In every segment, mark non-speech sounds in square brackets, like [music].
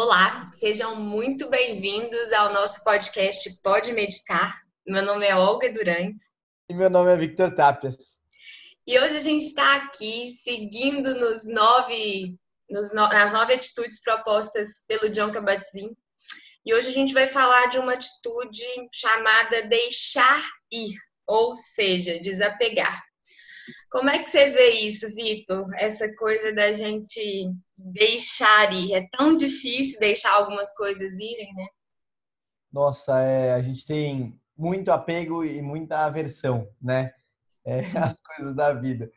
Olá, sejam muito bem-vindos ao nosso podcast Pode Meditar. Meu nome é Olga Durante. E meu nome é Victor Tapias. E hoje a gente está aqui seguindo nos nove, nos no, nas nove atitudes propostas pelo John Kabat-Zinn. E hoje a gente vai falar de uma atitude chamada deixar ir, ou seja, desapegar. Como é que você vê isso, Vitor? Essa coisa da gente deixar ir. É tão difícil deixar algumas coisas irem, né? Nossa, é, a gente tem muito apego e muita aversão, né? É, [laughs] as coisas da vida.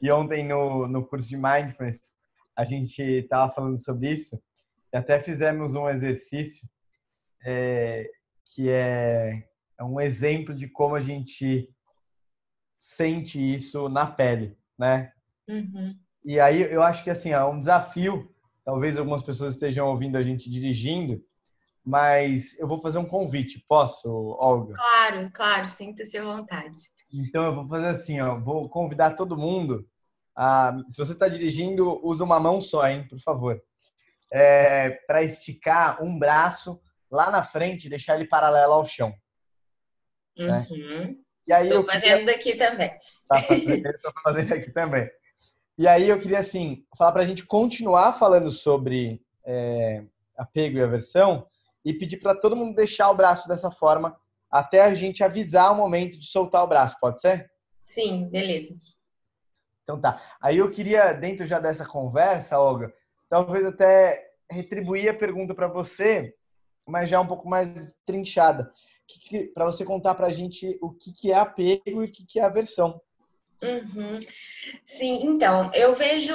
E ontem no, no curso de Mindfulness, a gente estava falando sobre isso e até fizemos um exercício é, que é, é um exemplo de como a gente sente isso na pele, né? Uhum. E aí eu acho que assim é um desafio. Talvez algumas pessoas estejam ouvindo a gente dirigindo, mas eu vou fazer um convite. Posso, Olga? Claro, claro. Sinta-se à vontade. Então eu vou fazer assim, ó. Vou convidar todo mundo. A, se você está dirigindo, usa uma mão só, hein, por favor. É, para esticar um braço lá na frente, deixar ele paralelo ao chão. Né? Uhum. Né? E aí Estou fazendo queria... daqui também. Tá fazendo, estou fazendo aqui também. E aí eu queria, assim, falar para a gente continuar falando sobre é, apego e aversão e pedir para todo mundo deixar o braço dessa forma até a gente avisar o momento de soltar o braço, pode ser? Sim, beleza. Então tá. Aí eu queria, dentro já dessa conversa, Olga, talvez até retribuir a pergunta para você, mas já um pouco mais trinchada para você contar para a gente o que, que é apego e o que, que é aversão. Uhum. Sim, então, eu vejo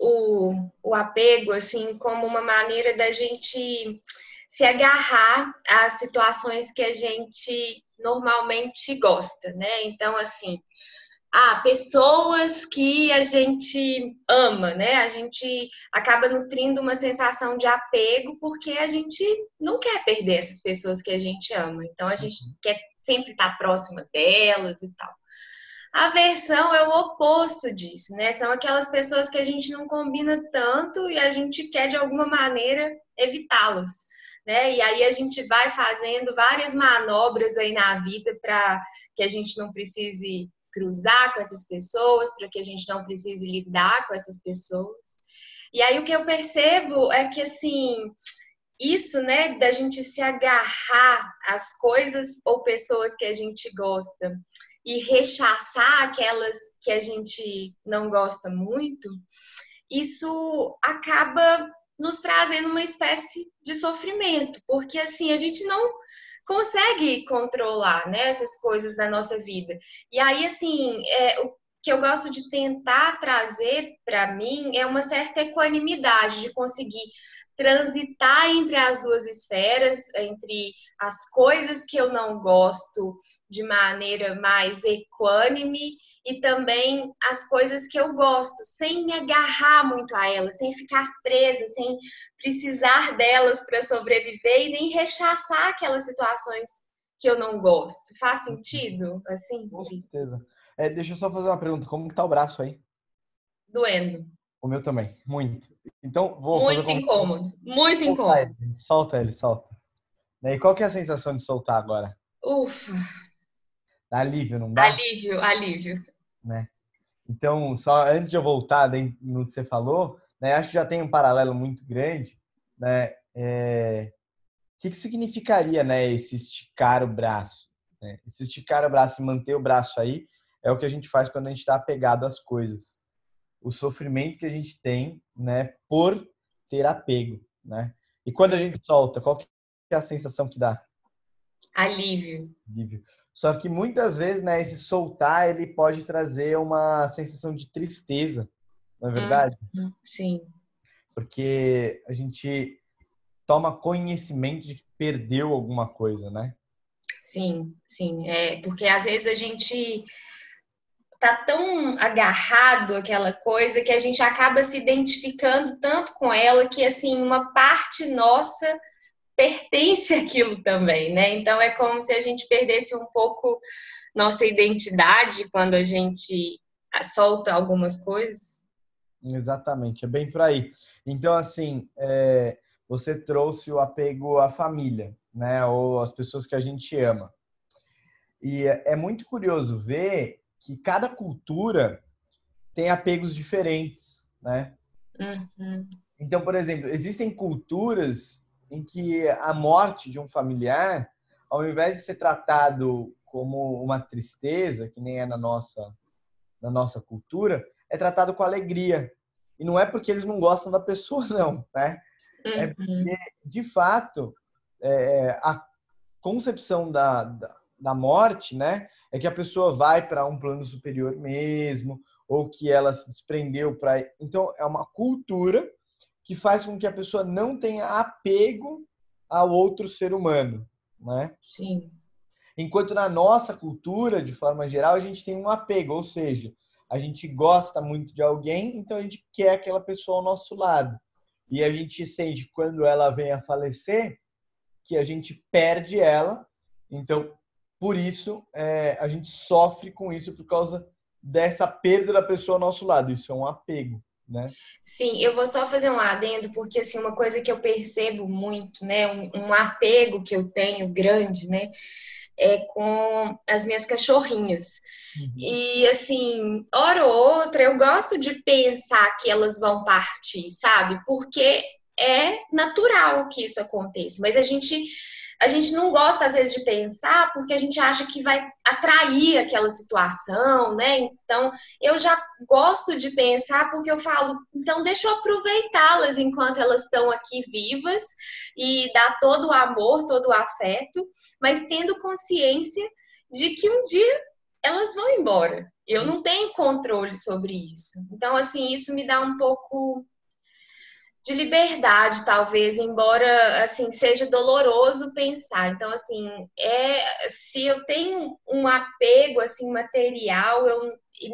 o, o apego assim como uma maneira da gente se agarrar às situações que a gente normalmente gosta, né? Então, assim, ah, pessoas que a gente ama, né? A gente acaba nutrindo uma sensação de apego porque a gente não quer perder essas pessoas que a gente ama. Então a gente uhum. quer sempre estar próxima delas e tal. A aversão é o oposto disso, né? São aquelas pessoas que a gente não combina tanto e a gente quer de alguma maneira evitá-las. Né? E aí a gente vai fazendo várias manobras aí na vida para que a gente não precise cruzar com essas pessoas, para que a gente não precise lidar com essas pessoas. E aí o que eu percebo é que assim, isso, né, da gente se agarrar às coisas ou pessoas que a gente gosta e rechaçar aquelas que a gente não gosta muito, isso acaba nos trazendo uma espécie de sofrimento, porque assim, a gente não consegue controlar né, essas coisas da nossa vida. E aí, assim, é, o que eu gosto de tentar trazer para mim é uma certa equanimidade, de conseguir transitar entre as duas esferas, entre as coisas que eu não gosto de maneira mais equânime e também as coisas que eu gosto, sem me agarrar muito a elas, sem ficar presa, sem precisar delas para sobreviver e nem rechaçar aquelas situações que eu não gosto. Faz sentido? Assim? Com certeza. É, deixa eu só fazer uma pergunta. Como que tá o braço aí? Doendo. O meu também, muito. Então, vou Muito incômodo, muito incômodo. Ele. Solta ele, solta. E qual que é a sensação de soltar agora? Ufa. Dá alívio, não dá? Alívio, alívio. Né? Então, só antes de eu voltar no que você falou, né, acho que já tem um paralelo muito grande, né? É... O que, que significaria, né, esse esticar o braço? Né? Esse esticar o braço e manter o braço aí é o que a gente faz quando a gente está apegado às coisas o sofrimento que a gente tem, né, por ter apego, né? E quando a gente solta, qual que é a sensação que dá? Alívio. Alívio. Só que muitas vezes, né, esse soltar, ele pode trazer uma sensação de tristeza, não é verdade? Hum, sim. Porque a gente toma conhecimento de que perdeu alguma coisa, né? Sim, sim. É, porque às vezes a gente tá tão agarrado aquela coisa que a gente acaba se identificando tanto com ela que assim uma parte nossa pertence [laughs] àquilo também, né? Então é como se a gente perdesse um pouco nossa identidade quando a gente solta algumas coisas. Exatamente, é bem por aí. Então, assim, é, você trouxe o apego à família, né? Ou às pessoas que a gente ama. E é muito curioso ver que cada cultura tem apegos diferentes, né? Uhum. Então, por exemplo, existem culturas em que a morte de um familiar, ao invés de ser tratado como uma tristeza, que nem é na nossa, na nossa cultura, é tratado com alegria. E não é porque eles não gostam da pessoa, [laughs] não, né? É uhum. porque, de fato, é, a concepção da, da, da, morte, né, é que a pessoa vai para um plano superior mesmo, ou que ela se desprendeu para. Então, é uma cultura que faz com que a pessoa não tenha apego ao outro ser humano, né? Sim. Enquanto na nossa cultura, de forma geral, a gente tem um apego, ou seja, a gente gosta muito de alguém, então a gente quer aquela pessoa ao nosso lado e a gente sente quando ela vem a falecer que a gente perde ela. Então, por isso, é, a gente sofre com isso por causa dessa perda da pessoa ao nosso lado. Isso é um apego, né? Sim, eu vou só fazer um adendo, porque assim, uma coisa que eu percebo muito, né? Um, um apego que eu tenho grande, né? É com as minhas cachorrinhas. Uhum. E assim, hora ou outra, eu gosto de pensar que elas vão partir, sabe? Porque é natural que isso aconteça, mas a gente a gente não gosta às vezes de pensar porque a gente acha que vai atrair aquela situação, né? Então, eu já gosto de pensar porque eu falo, então deixa eu aproveitá-las enquanto elas estão aqui vivas e dar todo o amor, todo o afeto, mas tendo consciência de que um dia elas vão embora. Eu não tenho controle sobre isso. Então, assim, isso me dá um pouco de liberdade, talvez, embora assim seja doloroso pensar. Então, assim, é se eu tenho um apego assim material, eu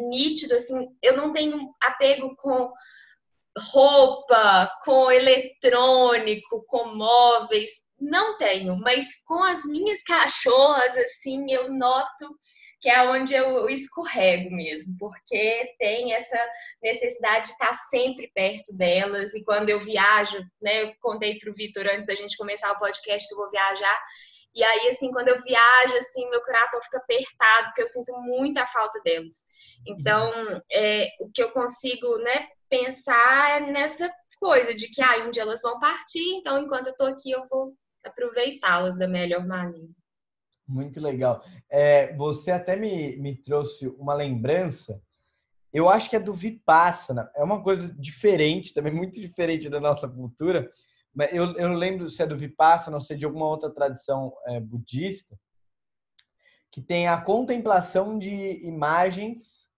nítido assim, eu não tenho apego com roupa, com eletrônico, com móveis, não tenho, mas com as minhas cachorras assim, eu noto que é onde eu escorrego mesmo, porque tem essa necessidade de estar sempre perto delas. E quando eu viajo, né, eu contei para o Vitor antes da gente começar o podcast que eu vou viajar. E aí, assim, quando eu viajo, assim, meu coração fica apertado, porque eu sinto muita falta delas. Então, é, o que eu consigo, né, pensar é nessa coisa de que, ah, um dia elas vão partir, então, enquanto eu estou aqui, eu vou aproveitá-las da melhor maneira. Muito legal. É, você até me, me trouxe uma lembrança. Eu acho que é do Vipassana. É uma coisa diferente, também muito diferente da nossa cultura. Mas eu, eu não lembro se é do Vipassana ou se é de alguma outra tradição é, budista, que tem a contemplação de imagens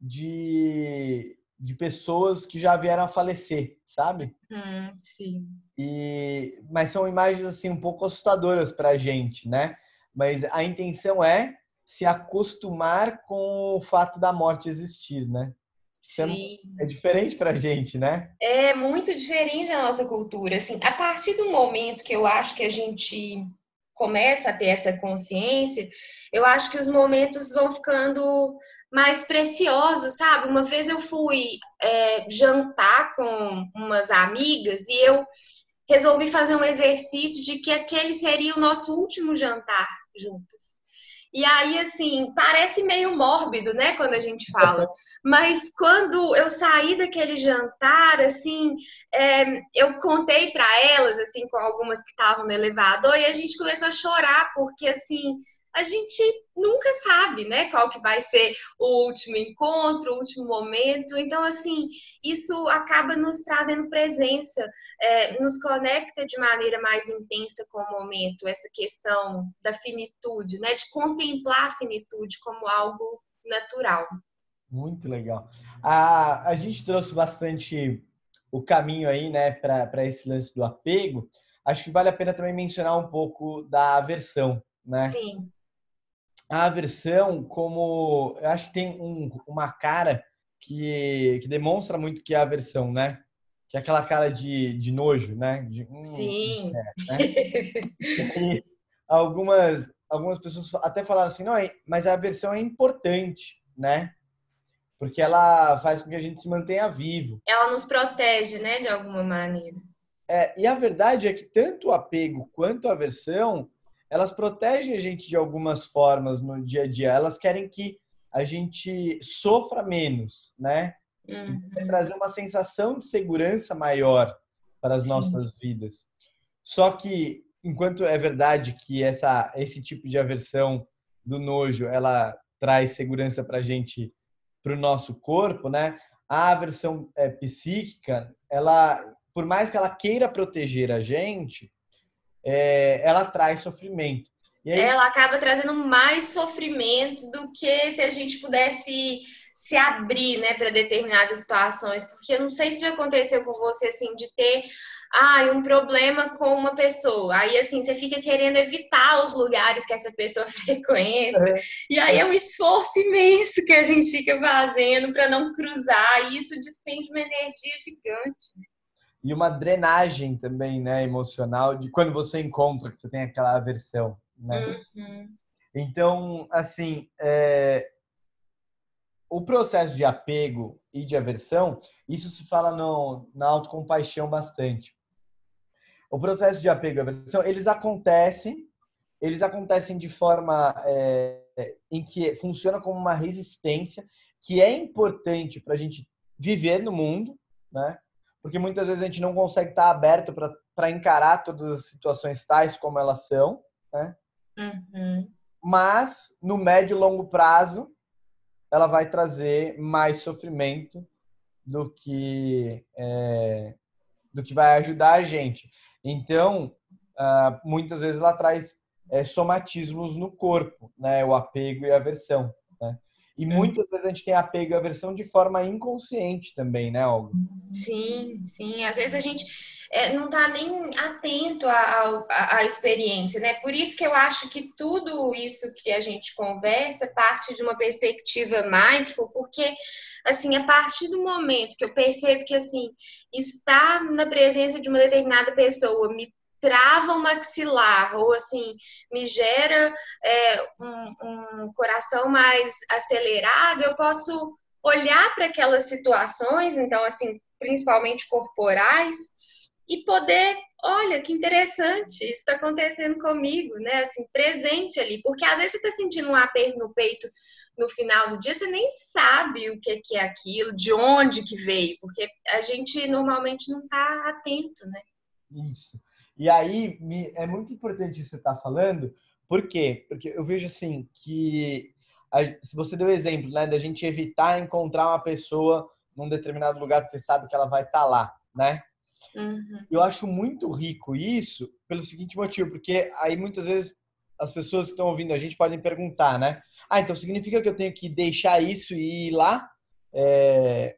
de, de pessoas que já vieram a falecer, sabe? Hum, sim. E, mas são imagens assim um pouco assustadoras para a gente, né? Mas a intenção é se acostumar com o fato da morte existir, né? É Sim. É diferente para a gente, né? É muito diferente da nossa cultura. Assim, a partir do momento que eu acho que a gente começa a ter essa consciência, eu acho que os momentos vão ficando mais preciosos, sabe? Uma vez eu fui é, jantar com umas amigas e eu resolvi fazer um exercício de que aquele seria o nosso último jantar juntos. E aí, assim, parece meio mórbido, né, quando a gente fala. [laughs] Mas quando eu saí daquele jantar, assim, é, eu contei para elas, assim, com algumas que estavam no elevador, e a gente começou a chorar, porque, assim, a gente nunca sabe, né, qual que vai ser o último encontro, o último momento. Então, assim, isso acaba nos trazendo presença, é, nos conecta de maneira mais intensa com o momento, essa questão da finitude, né, de contemplar a finitude como algo natural. Muito legal. A, a gente trouxe bastante o caminho aí, né, para esse lance do apego. Acho que vale a pena também mencionar um pouco da aversão, né? Sim a aversão como eu acho que tem um, uma cara que, que demonstra muito que é aversão, né? Que é aquela cara de, de nojo, né? De, hum, Sim. É, né? algumas algumas pessoas até falaram assim, não, mas a aversão é importante, né? Porque ela faz com que a gente se mantenha vivo. Ela nos protege, né, de alguma maneira. É, e a verdade é que tanto o apego quanto a aversão, elas protegem a gente de algumas formas no dia a dia. Elas querem que a gente sofra menos, né? Uhum. trazer uma sensação de segurança maior para as Sim. nossas vidas. Só que, enquanto é verdade que essa, esse tipo de aversão do nojo, ela traz segurança para a gente, para o nosso corpo, né? A aversão é, psíquica, ela, por mais que ela queira proteger a gente, é, ela traz sofrimento. Aí... Ela acaba trazendo mais sofrimento do que se a gente pudesse se abrir, né, para determinadas situações, porque eu não sei se já aconteceu com você assim de ter ah, um problema com uma pessoa. Aí, assim, você fica querendo evitar os lugares que essa pessoa [laughs] frequenta. É. E aí é um esforço imenso que a gente fica fazendo para não cruzar. E isso despende uma energia gigante. E uma drenagem também, né, emocional, de quando você encontra que você tem aquela aversão, né? Uhum. Então, assim, é... o processo de apego e de aversão, isso se fala no, na autocompaixão bastante o processo de apego e aversão, eles acontecem, eles acontecem de forma é, em que funciona como uma resistência que é importante para a gente viver no mundo, né? Porque muitas vezes a gente não consegue estar aberto para encarar todas as situações tais como elas são, né? Uhum. Mas no médio e longo prazo, ela vai trazer mais sofrimento do que é, do que vai ajudar a gente. Então, uh, muitas vezes ela traz é, somatismos no corpo, né? O apego e a aversão? E é. muitas vezes a gente tem apego e aversão de forma inconsciente também, né, Olga? Sim, sim. Às vezes a gente é, não está nem atento à, à, à, experiência, né? Por isso que eu acho que tudo isso que a gente conversa parte de uma perspectiva mindful, porque assim, a partir do momento que eu percebo que, assim, estar na presença de uma determinada pessoa me trava o maxilar, ou assim, me gera é, um, um coração mais acelerado, eu posso olhar para aquelas situações, então, assim, principalmente corporais, e poder, olha, que interessante, isso está acontecendo comigo, né? Assim, presente ali, porque às vezes você está sentindo um aperto no peito no final do dia você nem sabe o que é aquilo, de onde que veio, porque a gente normalmente não está atento, né? Isso. E aí é muito importante isso que você está falando, por quê? Porque eu vejo assim que se você deu o exemplo, né, da gente evitar encontrar uma pessoa num determinado lugar porque sabe que ela vai estar tá lá, né? Uhum. Eu acho muito rico isso pelo seguinte motivo, porque aí muitas vezes as pessoas que estão ouvindo a gente podem perguntar, né? Ah, então significa que eu tenho que deixar isso e ir lá é,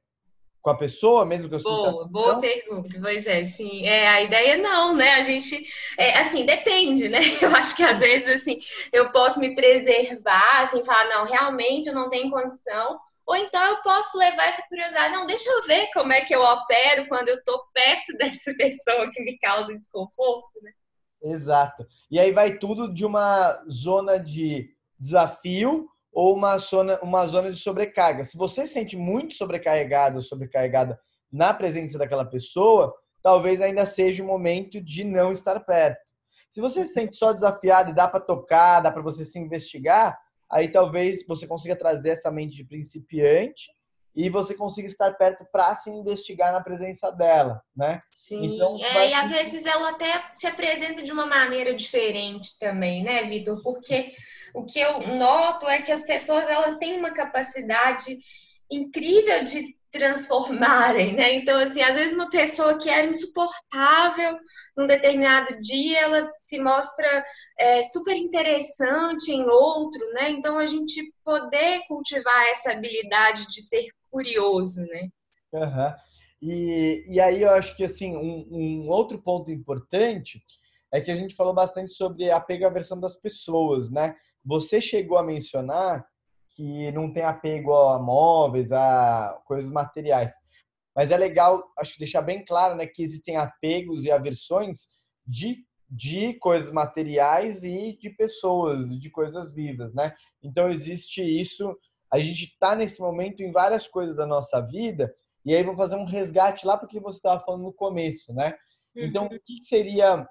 com a pessoa, mesmo que eu Boa, sinta... boa pergunta, pois é, sim. É, a ideia não, né? A gente, é, assim, depende, né? [laughs] Eu acho que às vezes, assim, eu posso me preservar, assim, falar, não, realmente eu não tenho condição, ou então eu posso levar essa curiosidade, não, deixa eu ver como é que eu opero quando eu tô perto [laughs] dessa pessoa que me causa desconforto, né? Exato. E aí vai tudo de uma zona de desafio ou uma zona, uma zona de sobrecarga. Se você se sente muito sobrecarregado ou sobrecarregada na presença daquela pessoa, talvez ainda seja o momento de não estar perto. Se você se sente só desafiado e dá para tocar, dá para você se investigar, aí talvez você consiga trazer essa mente de principiante e você consiga estar perto para se investigar na presença dela, né? Sim, então, é, e às vezes ela até se apresenta de uma maneira diferente também, né, Vitor? Porque o que eu noto é que as pessoas elas têm uma capacidade incrível de transformarem, né? Então, assim, às vezes uma pessoa que era insuportável num determinado dia, ela se mostra é, super interessante em outro, né? Então, a gente poder cultivar essa habilidade de ser curioso, né? Uhum. E, e aí eu acho que, assim, um, um outro ponto importante é que a gente falou bastante sobre apego à versão das pessoas, né? Você chegou a mencionar que não tem apego a móveis, a coisas materiais. Mas é legal, acho que deixar bem claro, né, que existem apegos e aversões de, de coisas materiais e de pessoas, de coisas vivas, né? Então existe isso, a gente está nesse momento em várias coisas da nossa vida, e aí vou fazer um resgate lá porque você estava falando no começo, né? Então, o que seria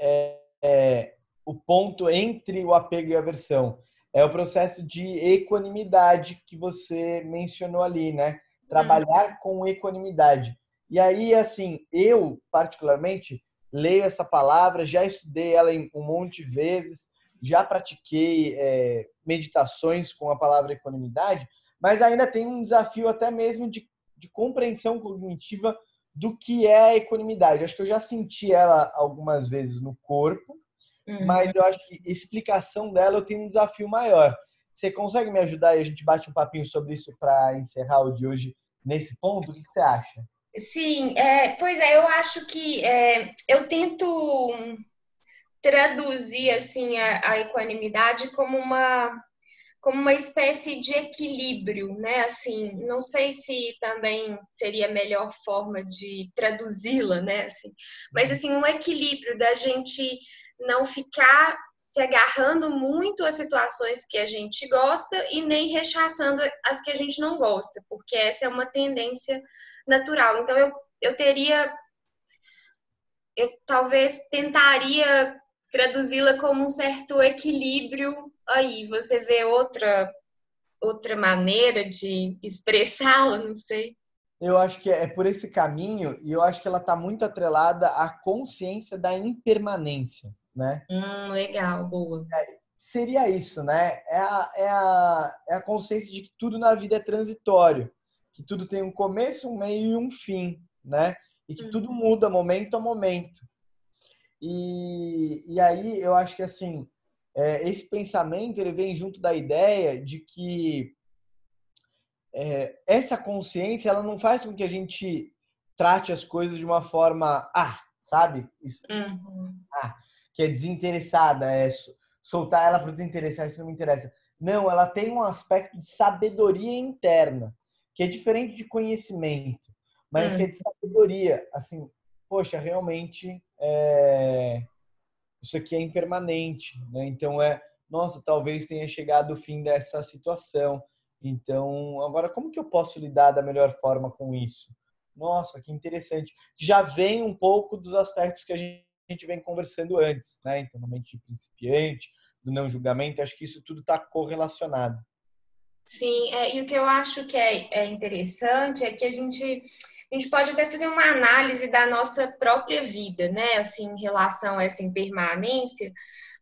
é, é, o ponto entre o apego e a aversão? É o processo de equanimidade que você mencionou ali, né? Trabalhar uhum. com equanimidade. E aí, assim, eu, particularmente, leio essa palavra, já estudei ela um monte de vezes, já pratiquei é, meditações com a palavra equanimidade, mas ainda tem um desafio até mesmo de, de compreensão cognitiva do que é a equanimidade. Acho que eu já senti ela algumas vezes no corpo, uhum. mas eu acho que explicação dela eu tenho um desafio maior. Você consegue me ajudar e a gente bate um papinho sobre isso para encerrar o de hoje nesse ponto? O que você acha? Sim, é, pois é, eu acho que é, eu tento traduzir assim a, a, equanimidade como uma como uma espécie de equilíbrio, né? Assim, não sei se também seria a melhor forma de traduzi-la, né? Assim, mas assim um equilíbrio da gente não ficar se agarrando muito às situações que a gente gosta e nem rechaçando as que a gente não gosta, porque essa é uma tendência natural. Então, eu, eu teria. Eu talvez tentaria traduzi-la como um certo equilíbrio aí. Você vê outra, outra maneira de expressá-la, não sei. Eu acho que é por esse caminho e eu acho que ela está muito atrelada à consciência da impermanência, né? Hum, legal, boa. É, seria isso, né? É a, é, a, é a consciência de que tudo na vida é transitório que tudo tem um começo, um meio e um fim, né? E que tudo uhum. muda momento a momento. E, e aí eu acho que assim é, esse pensamento ele vem junto da ideia de que é, essa consciência ela não faz com que a gente trate as coisas de uma forma ah sabe isso uhum. ah que é desinteressada é soltar ela para desinteressar isso não me interessa não ela tem um aspecto de sabedoria interna que é diferente de conhecimento, mas que é hum. de sabedoria. Assim, poxa, realmente é... isso aqui é impermanente, né? Então é, nossa, talvez tenha chegado o fim dessa situação. Então, agora como que eu posso lidar da melhor forma com isso? Nossa, que interessante. Já vem um pouco dos aspectos que a gente vem conversando antes, né? Então, na mente principiante, do não julgamento, acho que isso tudo está correlacionado. Sim, é, e o que eu acho que é, é interessante é que a gente, a gente pode até fazer uma análise da nossa própria vida, né? Assim, em relação a essa impermanência,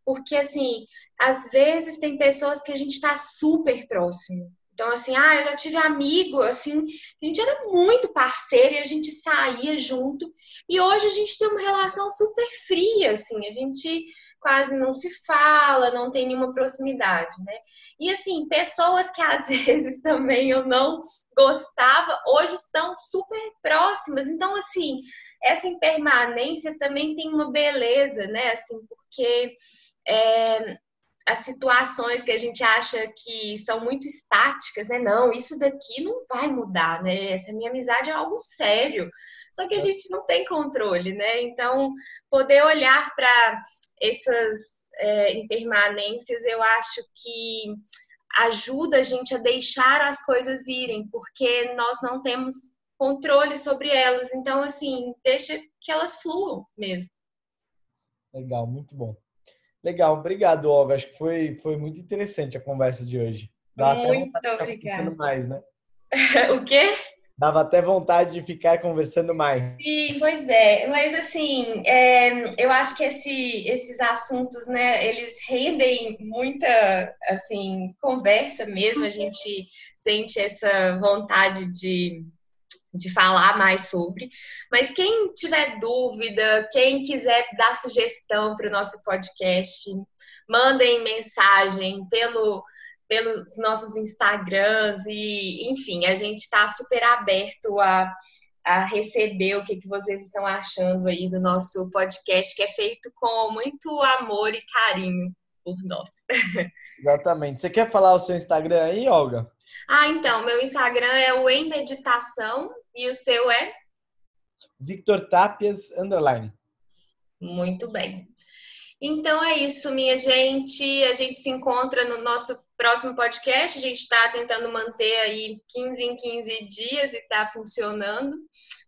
porque assim, às vezes tem pessoas que a gente está super próximo. Então, assim, ah, eu já tive amigo, assim, a gente era muito parceiro e a gente saía junto. E hoje a gente tem uma relação super fria, assim, a gente quase não se fala, não tem nenhuma proximidade, né? E assim, pessoas que às [laughs] vezes também eu não gostava, hoje estão super próximas. Então, assim, essa impermanência também tem uma beleza, né? Assim, porque é, as situações que a gente acha que são muito estáticas, né? Não, isso daqui não vai mudar, né? Essa minha amizade é algo sério. Só que a gente não tem controle, né? Então, poder olhar para essas é, impermanências, eu acho que ajuda a gente a deixar as coisas irem, porque nós não temos controle sobre elas. Então, assim, deixa que elas fluam mesmo. Legal, muito bom. Legal, obrigado, Olga. Acho que foi, foi muito interessante a conversa de hoje. Dá muito obrigada. mais, né? [laughs] o quê? Dava até vontade de ficar conversando mais. Sim, pois é. Mas assim, é, eu acho que esse, esses assuntos, né, eles rendem muita, assim, conversa mesmo. A gente sente essa vontade de, de falar mais sobre. Mas quem tiver dúvida, quem quiser dar sugestão para o nosso podcast, mandem mensagem pelo pelos nossos Instagrams e, enfim, a gente está super aberto a, a receber o que, que vocês estão achando aí do nosso podcast, que é feito com muito amor e carinho por nós. [laughs] Exatamente. Você quer falar o seu Instagram aí, Olga? Ah, então, meu Instagram é o Em Meditação e o seu é? Victor Tapias, underline. Muito bem. Então é isso, minha gente. A gente se encontra no nosso próximo podcast. A gente está tentando manter aí 15 em 15 dias e está funcionando.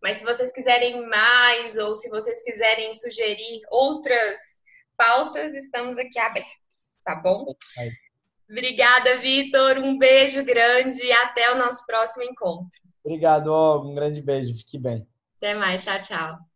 Mas se vocês quiserem mais ou se vocês quiserem sugerir outras pautas, estamos aqui abertos, tá bom? Obrigada, Vitor. Um beijo grande e até o nosso próximo encontro. Obrigado. Um grande beijo. Fique bem. Até mais. Tchau, tchau.